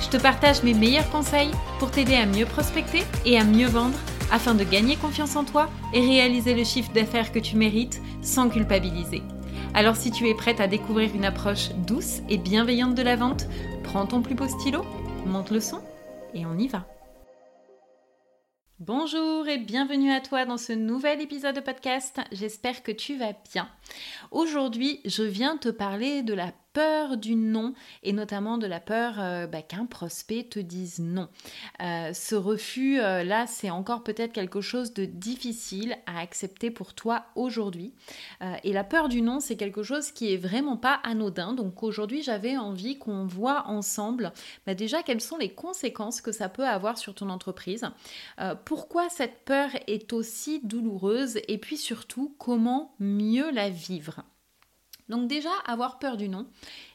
Je te partage mes meilleurs conseils pour t'aider à mieux prospecter et à mieux vendre afin de gagner confiance en toi et réaliser le chiffre d'affaires que tu mérites sans culpabiliser. Alors si tu es prête à découvrir une approche douce et bienveillante de la vente, prends ton plus beau stylo, monte le son et on y va. Bonjour et bienvenue à toi dans ce nouvel épisode de podcast. J'espère que tu vas bien. Aujourd'hui, je viens te parler de la peur du non et notamment de la peur euh, bah, qu'un prospect te dise non. Euh, ce refus, euh, là, c'est encore peut-être quelque chose de difficile à accepter pour toi aujourd'hui. et la peur du non, c'est quelque chose qui est vraiment pas anodin. Donc aujourd'hui, j'avais envie qu'on voit ensemble bah, déjà quelles sont les conséquences que ça peut avoir sur ton entreprise. pourquoi cette peur est aussi douloureuse et puis surtout comment mieux la vivre? Donc déjà, avoir peur du non,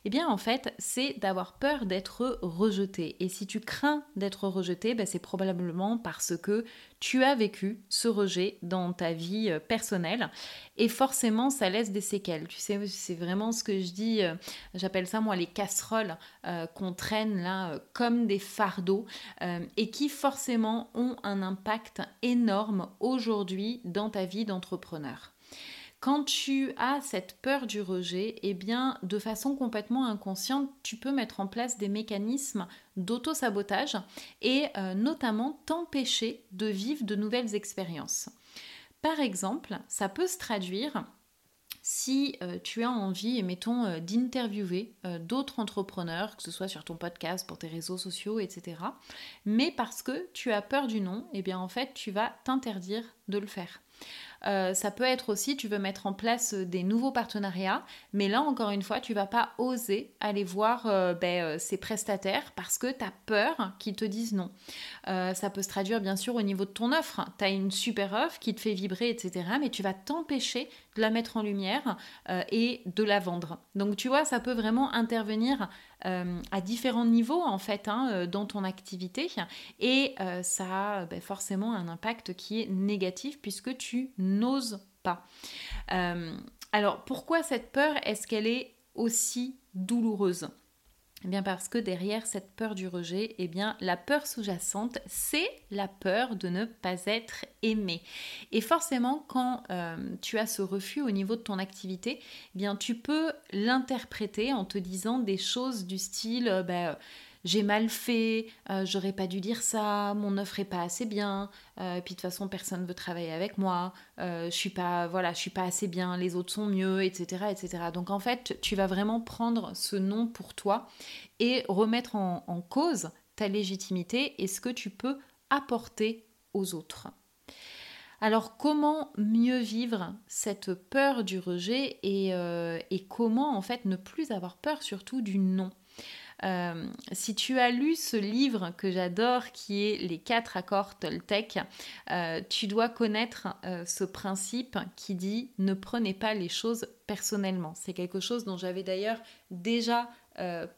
eh bien en fait, c'est d'avoir peur d'être rejeté. Et si tu crains d'être rejeté, ben, c'est probablement parce que tu as vécu ce rejet dans ta vie euh, personnelle. Et forcément, ça laisse des séquelles. Tu sais, c'est vraiment ce que je dis, euh, j'appelle ça moi les casseroles euh, qu'on traîne là comme des fardeaux et qui forcément ont un impact énorme aujourd'hui dans ta vie d'entrepreneur. Quand tu as cette peur du rejet, eh bien, de façon complètement inconsciente, tu peux mettre en place des mécanismes d'auto-sabotage et euh, notamment t'empêcher de vivre de nouvelles expériences. Par exemple, ça peut se traduire si euh, tu as envie, mettons, euh, d'interviewer d'autres entrepreneurs, que ce soit sur ton podcast, pour tes réseaux sociaux, etc., mais parce que tu as peur du non, eh bien en fait, tu vas t'interdire de le faire. Euh, ça peut être aussi, tu veux mettre en place euh, des nouveaux partenariats, mais là, encore une fois, tu vas pas oser aller voir euh, ben, ces prestataires parce que tu as peur qu'ils te disent non. ça peut se traduire bien sûr au niveau de ton offre. Tu as une super offre qui te fait vibrer, etc., mais tu vas t'empêcher de la mettre en lumière et de la vendre. Donc, tu vois, ça peut vraiment intervenir euh, à différents niveaux en fait hein, euh, dans ton activité. Et euh, ça a ben, forcément un impact qui est négatif puisque tu n'oses pas. alors pourquoi cette peur? Est-ce qu'elle est aussi douloureuse? Eh bien parce que derrière cette peur du rejet, eh bien la peur sous-jacente, c'est la peur de ne pas être aimé. Et forcément, quand euh, tu as ce refus au niveau de ton activité, eh bien tu peux l'interpréter en te disant des choses du style, euh, bah, j'ai mal fait, euh, j'aurais pas dû dire ça, mon offre est pas assez bien, euh, puis de toute façon personne veut travailler avec moi, euh, je suis pas voilà, je suis pas assez bien, les autres sont mieux, etc., etc. Donc en fait, tu vas vraiment prendre ce nom pour toi et remettre en, cause ta légitimité et ce que tu peux apporter aux autres. Alors comment mieux vivre cette peur du rejet et, et, comment en fait ne plus avoir peur surtout du non? Euh, si tu as lu ce livre que j'adore, qui est Les quatre accords Toltec, euh, tu dois connaître euh, ce principe qui dit ne prenez pas les choses personnellement. C'est quelque chose dont j'avais d'ailleurs déjà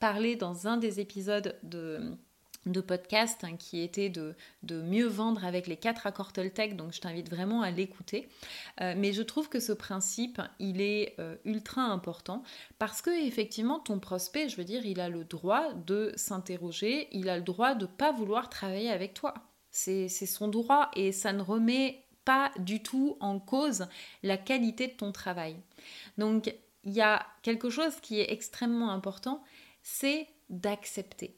parlé dans un des épisodes de de podcast hein, qui était de, mieux vendre avec les quatre accords Toltec, donc je t'invite vraiment à l'écouter. Euh, mais je trouve que ce principe, il est euh, ultra important parce que effectivement, ton prospect, je veux dire, il a le droit de s'interroger, il a le droit de pas vouloir travailler avec toi. C'est son droit et ça ne remet pas du tout en cause la qualité de ton travail. Donc, il y a quelque chose qui est extrêmement important, c'est d'accepter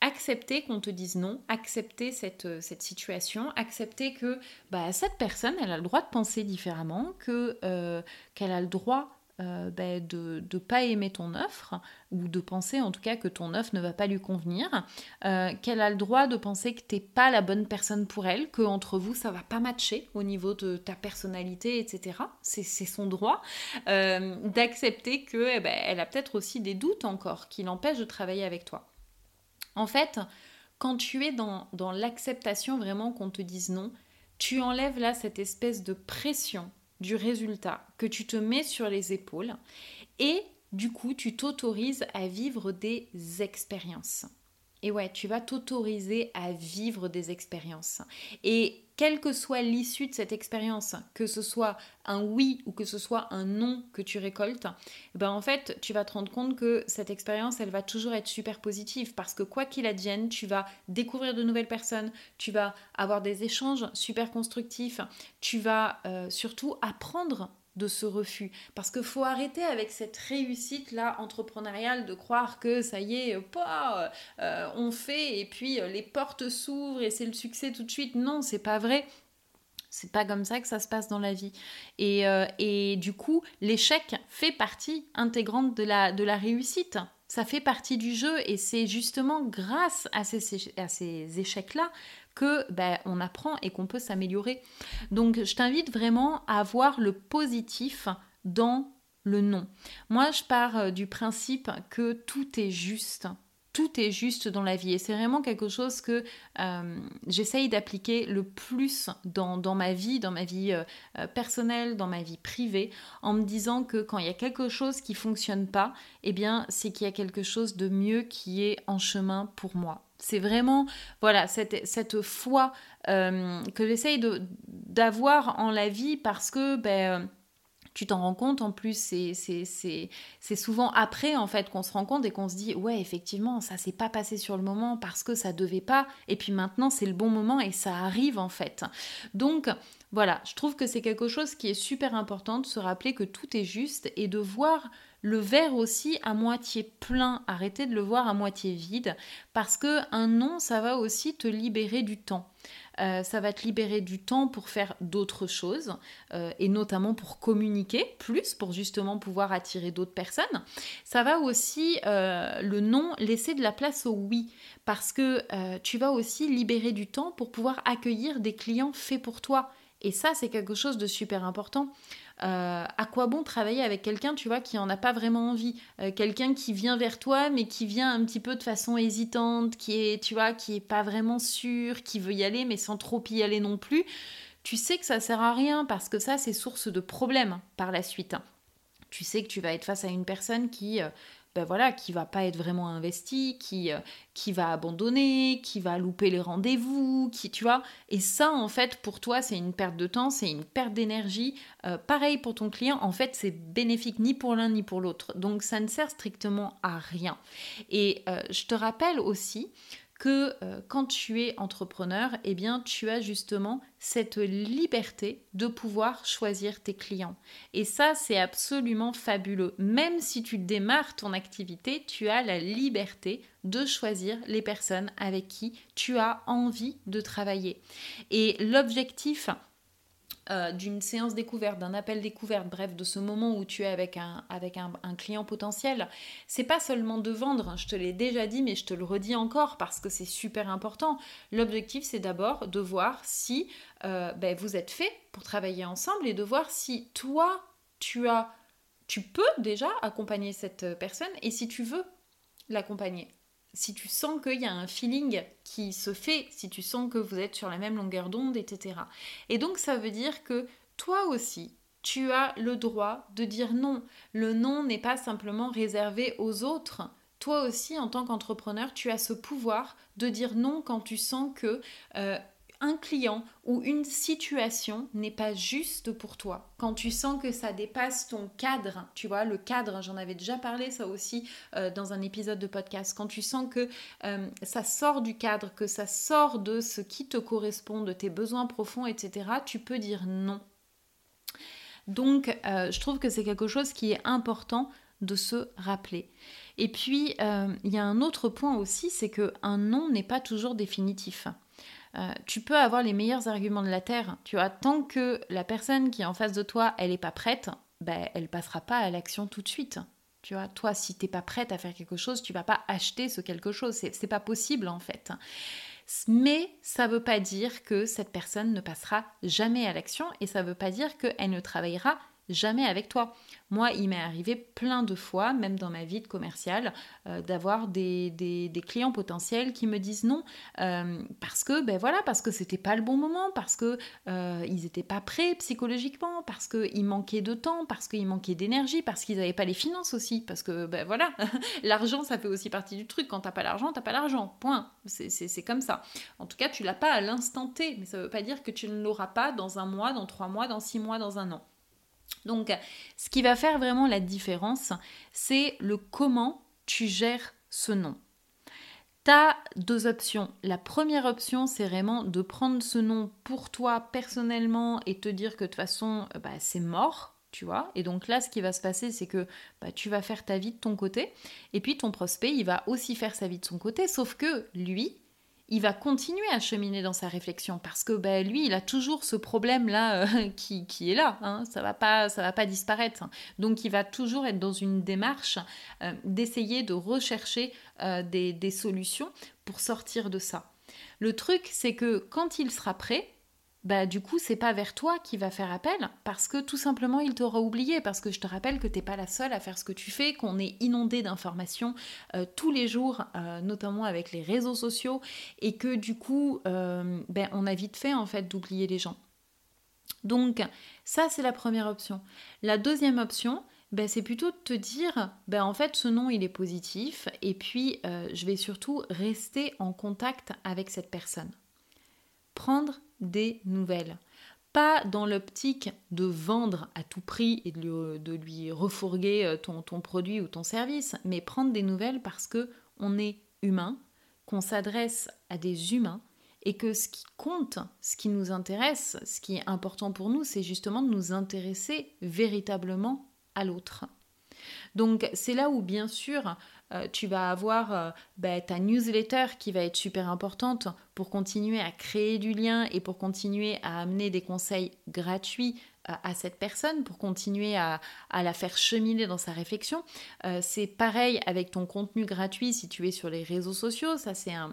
accepter qu'on te dise non, accepter cette, euh, cette situation, accepter que bah, cette personne, elle a le droit de penser différemment, que euh, qu'elle a le droit euh, bah, de ne pas aimer ton offre, ou de penser en tout cas que ton offre ne va pas lui convenir, qu'elle a le droit de penser que tu n'es pas la bonne personne pour elle, que entre vous ça va pas matcher au niveau de ta personnalité, etc. C'est son droit d'accepter que eh ben, elle a peut-être aussi des doutes encore qui l'empêchent de travailler avec toi. En fait, quand tu es dans, l'acceptation vraiment qu'on te dise non, tu enlèves là cette espèce de pression du résultat que tu te mets sur les épaules et du coup tu t'autorises à vivre des expériences. Et ouais, tu vas t'autoriser à vivre des expériences. Et quelle que soit l'issue de cette expérience, que ce soit un oui ou que ce soit un non que tu récoltes, eh ben en fait, tu vas te rendre compte que cette expérience, elle va toujours être super positive parce que quoi qu'il advienne, tu vas découvrir de nouvelles personnes, tu vas avoir des échanges super constructifs, tu vas euh, surtout apprendre de ce refus. Parce qu'il faut arrêter avec cette réussite-là entrepreneuriale de croire que ça y est, pas, euh, on fait et puis euh, les portes s'ouvrent et c'est le succès tout de suite. Non, c'est pas vrai. C'est pas comme ça que ça se passe dans la vie. Et, euh, et du coup, l'échec fait partie intégrante de la, de la réussite. Ça fait partie du jeu et c'est justement grâce à ces, à ces échecs-là que ben, on apprend et qu'on peut s'améliorer. Donc je t'invite vraiment à voir le positif dans le non. Moi, je pars euh, du principe que tout est juste. Tout est juste dans la vie et c'est vraiment quelque chose que euh, j'essaye d'appliquer le plus dans, ma vie, dans ma vie euh, personnelle, dans ma vie privée, en me disant que quand il y a quelque chose qui fonctionne pas, eh bien c'est qu'il y a quelque chose de mieux qui est en chemin pour moi. C'est vraiment, voilà, cette, cette foi euh, que j'essaye d'avoir en la vie parce que, ben, euh, tu t'en rends compte, en plus, c'est souvent après, en fait, qu'on se rend compte et qu'on se dit, ouais, effectivement, ça s'est pas passé sur le moment parce que ça devait pas, et puis maintenant, c'est le bon moment et ça arrive, en fait. Donc, voilà, je trouve que c'est quelque chose qui est super important de se rappeler que tout est juste et de voir le verre aussi à moitié plein, arrêtez de le voir à moitié vide, parce que un non, ça va aussi te libérer du temps. Euh, ça va te libérer du temps pour faire d'autres choses, euh, et notamment pour communiquer plus, pour justement pouvoir attirer d'autres personnes. Ça va aussi, euh, le non, laisser de la place au oui, parce que tu vas aussi libérer du temps pour pouvoir accueillir des clients faits pour toi. Et ça, c'est quelque chose de super important. Euh, à quoi bon travailler avec quelqu'un, tu vois, qui en a pas vraiment envie, euh, quelqu'un qui vient vers toi, mais qui vient un petit peu de façon hésitante, qui est, tu vois, qui est pas vraiment sûr, qui veut y aller, mais sans trop y aller non plus. Tu sais que ça sert à rien parce que ça, c'est source de problèmes par la suite. Tu sais que tu vas être face à une personne qui euh, ben voilà, qui va pas être vraiment investi, qui, euh, qui va abandonner, qui va louper les rendez-vous, qui, tu vois. Et ça, en fait, pour toi, c'est une perte de temps, c'est une perte d'énergie. Euh, pareil pour ton client, en fait, c'est bénéfique ni pour l'un ni pour l'autre. Donc, ça ne sert strictement à rien. Et euh, je te rappelle aussi que euh, quand tu es entrepreneur, eh bien, tu as justement cette liberté de pouvoir choisir tes clients. Et ça, c'est absolument fabuleux. Même si tu démarres ton activité, tu as la liberté de choisir les personnes avec qui tu as envie de travailler. Et l'objectif euh, d'une séance découverte, d'un appel découverte, bref, de ce moment où tu es avec un, client potentiel, c'est pas seulement de vendre, je te l'ai déjà dit, mais je te le redis encore parce que c'est super important. L'objectif, c'est d'abord de voir si euh, ben, vous êtes fait pour travailler ensemble et de voir si toi, tu as, tu peux déjà accompagner cette personne et si tu veux l'accompagner si tu sens qu'il y a un feeling qui se fait, si tu sens que vous êtes sur la même longueur d'onde, etc. Et donc ça veut dire que toi aussi, tu as le droit de dire non. Le non n'est pas simplement réservé aux autres. Toi aussi, en tant qu'entrepreneur, tu as ce pouvoir de dire non quand tu sens que euh, un client ou une situation n'est pas juste pour toi, quand tu sens que ça dépasse ton cadre, tu vois, le cadre, j'en avais déjà parlé ça aussi euh, dans un épisode de podcast, quand tu sens que euh, ça sort du cadre, que ça sort de ce qui te correspond, de tes besoins profonds, etc., tu peux dire non. Donc, euh, je trouve que c'est quelque chose qui est important de se rappeler. Et puis, il y a un autre point aussi, c'est que un non n'est pas toujours définitif. Euh, tu peux avoir les meilleurs arguments de la Terre, tu vois, tant que la personne qui est en face de toi, elle n'est pas prête, ben, elle passera pas à l'action tout de suite. Tu vois, toi, si t'es pas prête à faire quelque chose, tu vas pas acheter ce quelque chose. C'est pas possible en fait. Mais ça veut pas dire que cette personne ne passera jamais à l'action et ça veut pas dire qu'elle ne travaillera jamais avec toi. Moi, il m'est arrivé plein de fois, même dans ma vie de commerciale, euh, d'avoir des, clients potentiels qui me disent non euh, parce que, ben voilà, parce que c'était pas le bon moment, parce que euh, ils n'étaient pas prêts psychologiquement, parce qu'il manquait de temps, parce qu'il manquait d'énergie, parce qu'ils n'avaient pas les finances aussi, parce que, ben voilà, l'argent, ça fait aussi partie du truc. Quand t'as pas l'argent, t'as pas l'argent. Point. C'est comme ça. En tout cas, tu l'as pas à l'instant T, mais ça veut pas dire que tu ne l'auras pas dans un mois, dans trois mois, dans six mois, dans un an. Donc, ce qui va faire vraiment la différence, c'est le comment tu gères ce nom. Tu as deux options. La première option, c'est vraiment de prendre ce nom pour toi personnellement et te dire que de toute façon, euh, bah, c'est mort, tu vois. Et donc là, ce qui va se passer, c'est que bah, tu vas faire ta vie de ton côté. Et puis ton prospect, il va aussi faire sa vie de son côté, sauf que lui, il va continuer à cheminer dans sa réflexion parce que ben, lui, il a toujours ce problème-là euh, qui, est là. Hein. ça va pas, ça va pas disparaître. Donc, il va toujours être dans une démarche euh, d'essayer de rechercher euh, des solutions pour sortir de ça. Le truc, c'est que quand il sera prêt, bah du coup c'est pas vers toi qui va faire appel parce que tout simplement il t'aura oublié parce que je te rappelle que t'es pas la seule à faire ce que tu fais qu'on est inondé d'informations euh, tous les jours euh, notamment avec les réseaux sociaux et que du coup euh, ben, on a vite fait en fait d'oublier les gens donc ça c'est la première option la deuxième option ben, c'est plutôt de te dire, ben, en fait, ce nom, il est positif, et puis je vais surtout rester en contact avec cette personne. Prendre des nouvelles. Pas dans l'optique de vendre à tout prix et de lui, refourguer euh, ton, ton, produit ou ton service, mais prendre des nouvelles parce que on est humain, qu'on s'adresse à des humains et que ce qui compte, ce qui nous intéresse, ce qui est important pour nous, c'est justement de nous intéresser véritablement à l'autre. Donc c'est là où bien sûr euh, tu vas avoir euh, bah, ta newsletter qui va être super importante pour continuer à créer du lien et pour continuer à amener des conseils gratuits euh, à cette personne, pour continuer à, la faire cheminer dans sa réflexion. c'est pareil avec ton contenu gratuit si tu es sur les réseaux sociaux, ça c'est un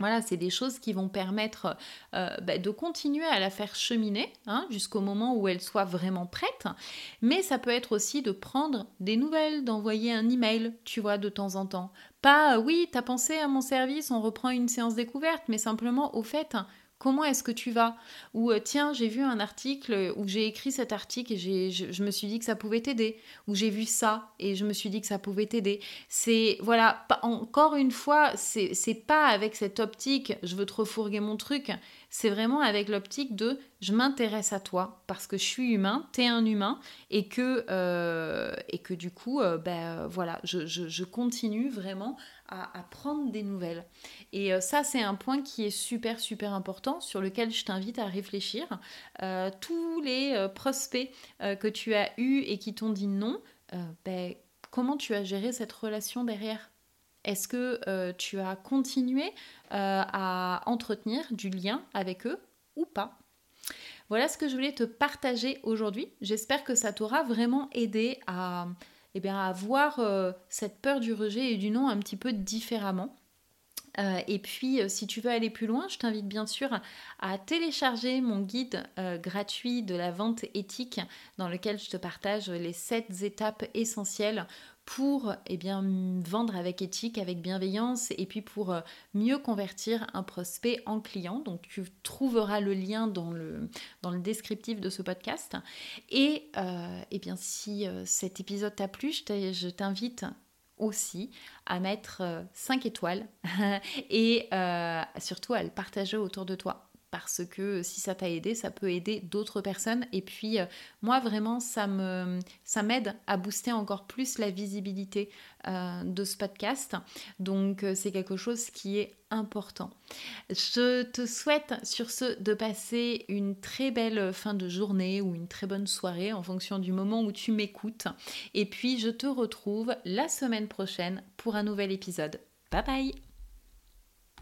voilà, c'est des choses qui vont permettre euh, bah, de continuer à la faire cheminer hein, jusqu'au moment où elle soit vraiment prête. Mais ça peut être aussi de prendre des nouvelles, d'envoyer un email, tu vois, de temps en temps. Pas, euh, oui, t'as pensé à mon service, on reprend une séance découverte, mais simplement au fait, Comment est-ce que tu vas Ou euh, tiens, j'ai vu un article où j'ai écrit cet article et je, me suis dit que ça pouvait t'aider. Ou j'ai vu ça et je me suis dit que ça pouvait t'aider. C'est, voilà, encore une fois, c'est pas avec cette optique, je veux te refourguer mon truc. C'est vraiment avec l'optique de je m'intéresse à toi parce que je suis humain, t'es un humain et que, euh, du coup, euh, ben, voilà, je, continue vraiment à, prendre des nouvelles. Et euh, ça, c'est un point qui est super, super important, sur lequel je t'invite à réfléchir. Tous les prospects que tu as eus et qui t'ont dit non, ben, comment tu as géré cette relation derrière? Est-ce que tu as continué à entretenir du lien avec eux ou pas? Voilà ce que je voulais te partager aujourd'hui. J'espère que ça t'aura vraiment aidé à, eh bien, à voir euh, cette peur du rejet et du non un petit peu différemment. Euh, et puis, euh, si tu veux aller plus loin, je t'invite bien sûr à, télécharger mon guide gratuit de la vente éthique dans lequel je te partage les 7 étapes essentielles pour eh vendre avec éthique, avec bienveillance et puis pour euh, mieux convertir un prospect en client. Donc tu trouveras le lien dans le, descriptif de ce podcast. Et euh, eh bien, si euh, cet épisode t'a plu, je t'invite aussi à mettre 5 étoiles et surtout à le partager autour de toi parce que si ça t'a aidé, ça peut aider d'autres personnes. Et puis, euh, moi, vraiment, ça me, ça m'aide à booster encore plus la visibilité euh, de ce podcast. Donc, euh, c'est quelque chose qui est important. Je te souhaite sur ce de passer une très belle fin de journée ou une très bonne soirée en fonction du moment où tu m'écoutes. Et puis, je te retrouve la semaine prochaine pour un nouvel épisode. Bye bye